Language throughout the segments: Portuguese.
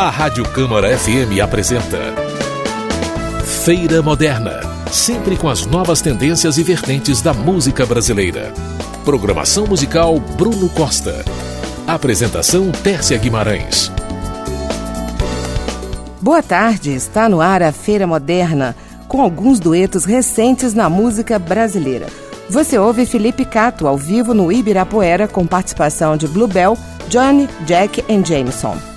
A Rádio Câmara FM apresenta Feira Moderna, sempre com as novas tendências e vertentes da música brasileira. Programação musical Bruno Costa. Apresentação Tércia Guimarães. Boa tarde, está no ar a Feira Moderna, com alguns duetos recentes na música brasileira. Você ouve Felipe Cato ao vivo no Ibirapuera com participação de Bluebell, Johnny, Jack e Jameson.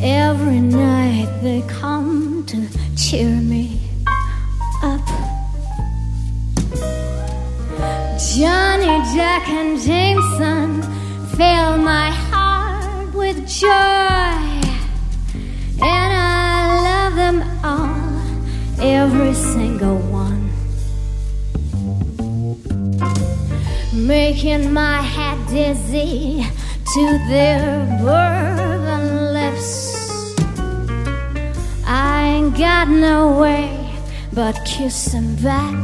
Every night they come to cheer me up. Johnny, Jack, and Jameson fill my heart with joy. making my head dizzy to their bourbon lips. I ain't got no way but kiss them back.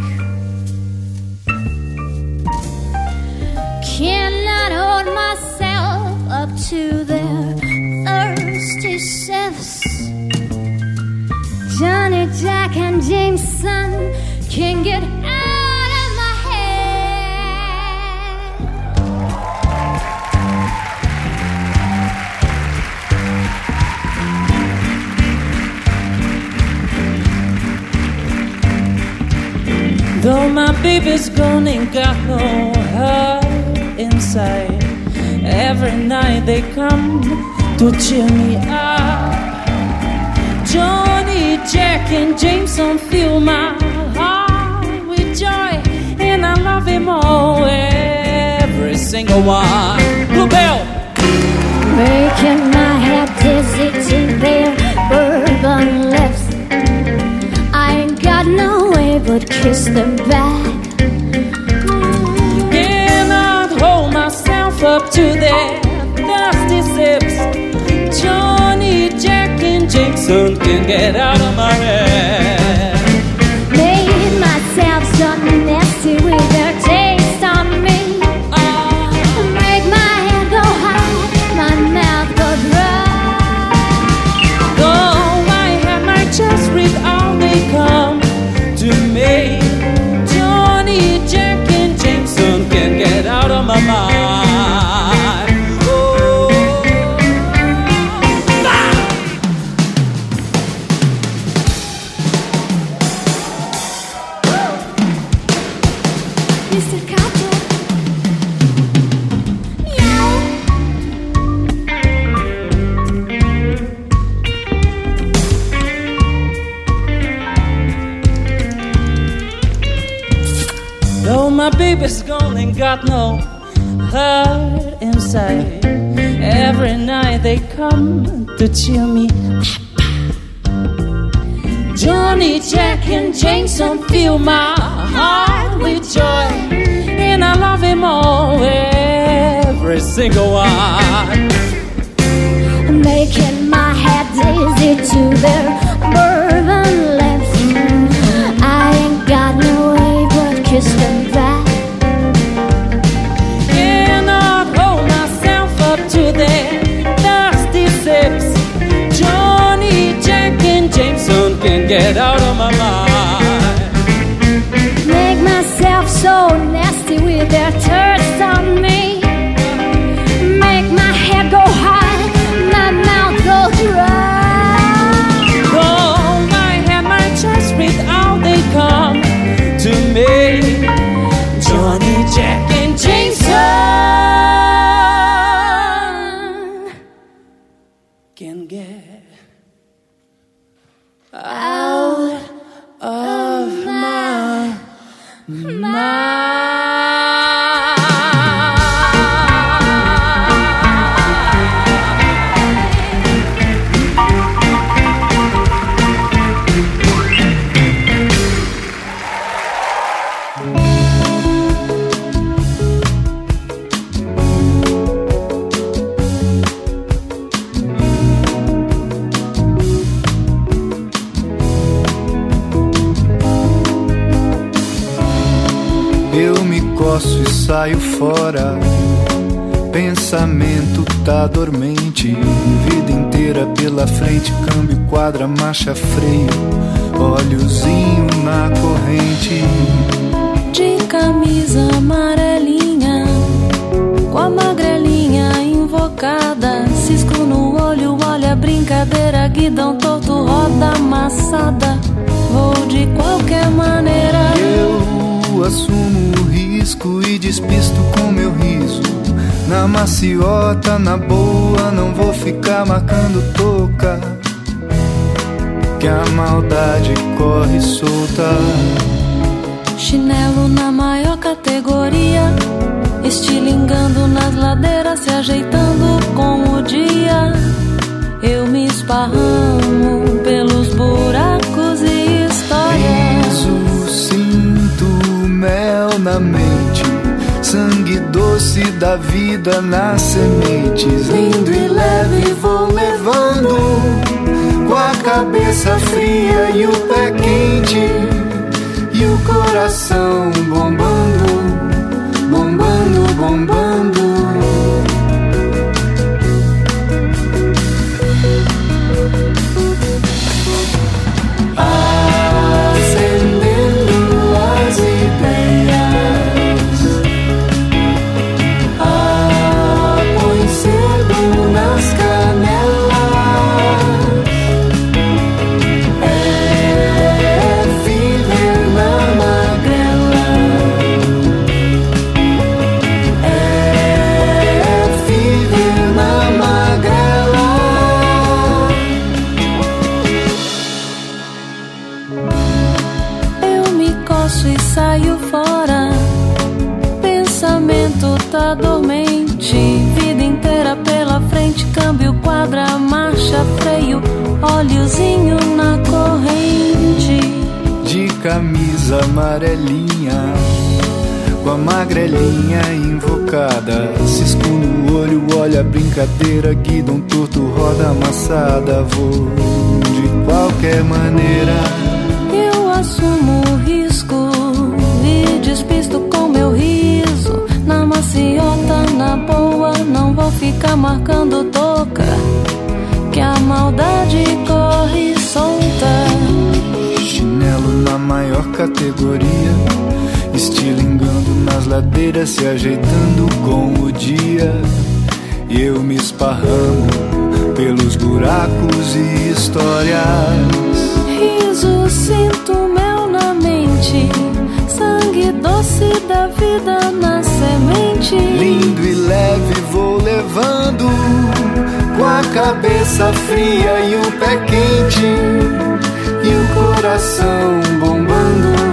Cannot hold myself up to their thirsty shifts. Johnny Jack and Jameson can get baby's gone and got no heart inside, every night they come to cheer me up. Johnny, Jack, and Jameson fill my heart with joy, and I love them all, every single one. Bluebell! Making my head dizzy to their bourbon lips. I ain't got no way but kiss them back. To their dusty sips. Johnny, Jack, and Jameson can get out of my head. Baby's gone and got no heart inside, every night they come to cheer me. Johnny, Jack, and Jameson fill my heart with joy, and I love him all, every single one. Making my head dizzy to their so nasty with their thirst on me. Make my head go high, my mouth go dry. Though I had my chest read out, they come to me. Johnny, Jack, and Jameson can get out saio fora. Pensamento tá dormente, vida inteira pela frente, câmbio, quadra, marcha, freio, olhozinho na corrente. De camisa amarelinha, com a magrelinha invocada, cisco no olho, olha a brincadeira, guidão torto, roda amassada. Vou de qualquer maneira. Assumo o risco e despisto com meu riso. Na maciota, na boa, não vou ficar marcando toca. Que a maldade corre solta. Chinelo na maior categoria, estilingando nas ladeiras, se ajeitando com o dia. Eu me esparramo pelos buracos mel na mente. Sangue doce da vida nas sementes. Lindo e leve vou levando. Com a cabeça fria e o pé quente. Coço e saio fora. Pensamento tá dormente. Vida inteira pela frente, câmbio, quadra, marcha, freio, óleozinho na corrente. de camisa amarelinha, com a magrelinha invocada. Cisco no olho, olha a brincadeira, guidão torto, roda amassada. Vou de qualquer maneira. Assumo o risco e despisto com meu riso. Na maciota, na boa, não vou ficar marcando toca. Que a maldade corre solta. Chinelo na maior categoria, estilingando nas ladeiras, se ajeitando com o dia. E eu me esparramo pelos buracos e histórias. Riso, sinto mel na mente. Sangue doce da vida na semente. Lindo e leve vou levando Com a cabeça fria e o pé quente E o coração Bombando,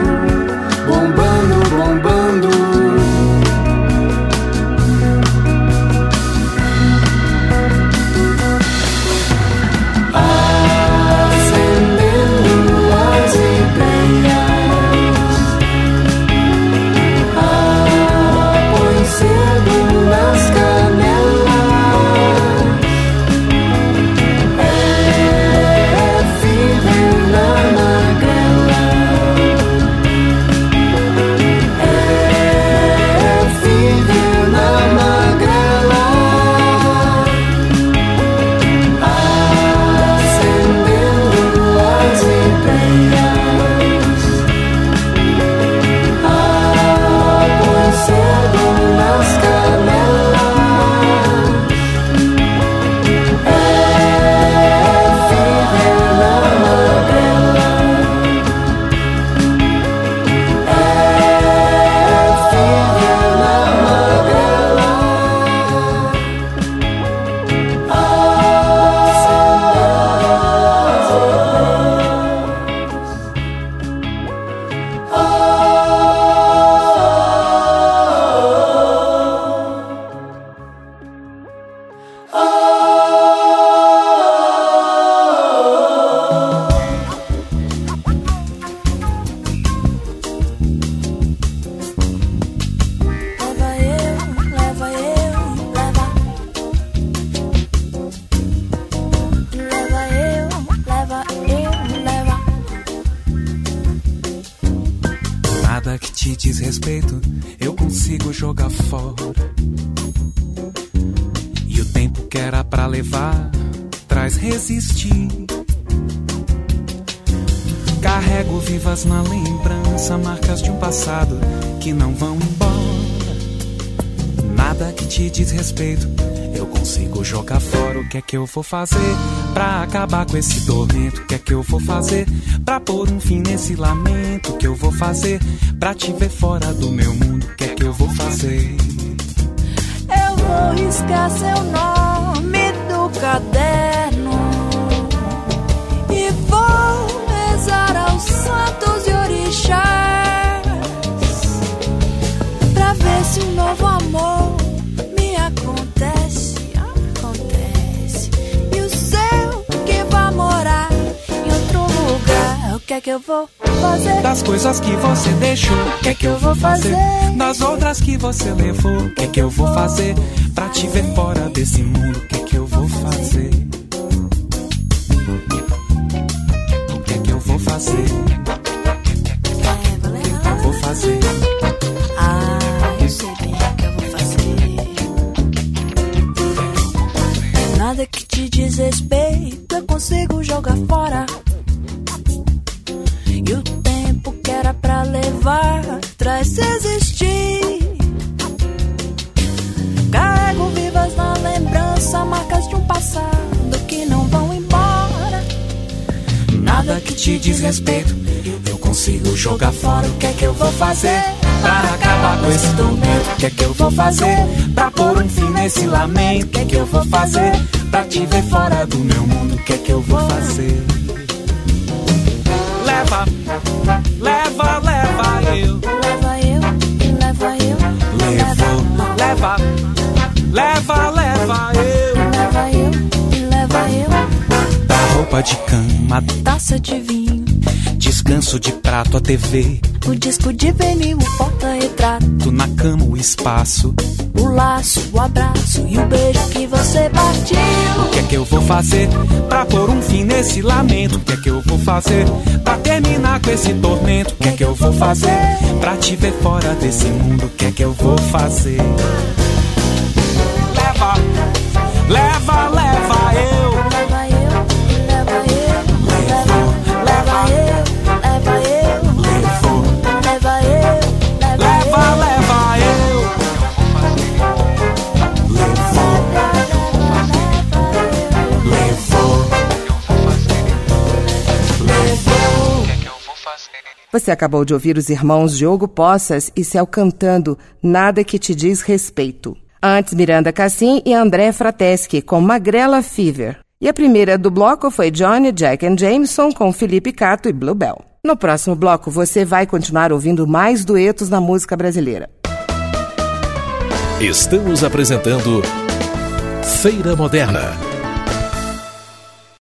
Nada que te diz respeito, eu consigo jogar fora. E o tempo que era pra levar, traz resistir. Carrego vivas na lembrança marcas de um passado que não vão embora. Nada que te diz respeito, eu consigo jogar fora. O que é que eu vou fazer pra acabar com esse tormento? O que é que eu vou fazer pra pôr um fim nesse lamento? O que eu vou fazer pra te ver fora do meu mundo? O que é que eu vou fazer? Eu vou riscar seu nome do caderno e vou rezar aos santos e orixás pra ver se um novo amor que é que eu vou fazer? Das coisas que você deixou, o que é que eu vou fazer? Das outras que você levou, o que é que eu vou fazer? Pra te ver fora desse mundo, o que é que eu vou fazer? O que é que eu vou fazer? Te diz respeito, eu consigo jogar fora. O que é que eu vou fazer pra acabar com esse tormento? O que é que eu vou fazer pra pôr um fim nesse lamento? O que é que eu vou fazer pra te ver fora do meu mundo? O que é que eu vou fazer? Leva, leva, leva eu. Leva eu, leva eu, Levo, leva, leva, leva eu. leva eu, leva eu. Da roupa de cama, taça de vinho, descanso de prato, a TV. o disco de vinil, o porta-retrato, na cama, o espaço. o laço, o abraço e o beijo que você partiu. O que é que eu vou fazer pra pôr um fim nesse lamento? O que é que eu vou fazer pra terminar com esse tormento? O que é que eu vou fazer pra te ver fora desse mundo? O que é que eu vou fazer? Leva, leva, leva Você acabou de ouvir os irmãos Diogo Poças e Céu cantando Nada que te diz respeito. Antes, Miranda Cassim e André Frateschi com Magrela Fever. E a primeira do bloco foi Johnny, Jack and Jameson com Felipe Cato e Bluebell. No próximo bloco, você vai continuar ouvindo mais duetos na música brasileira. Estamos apresentando Feira Moderna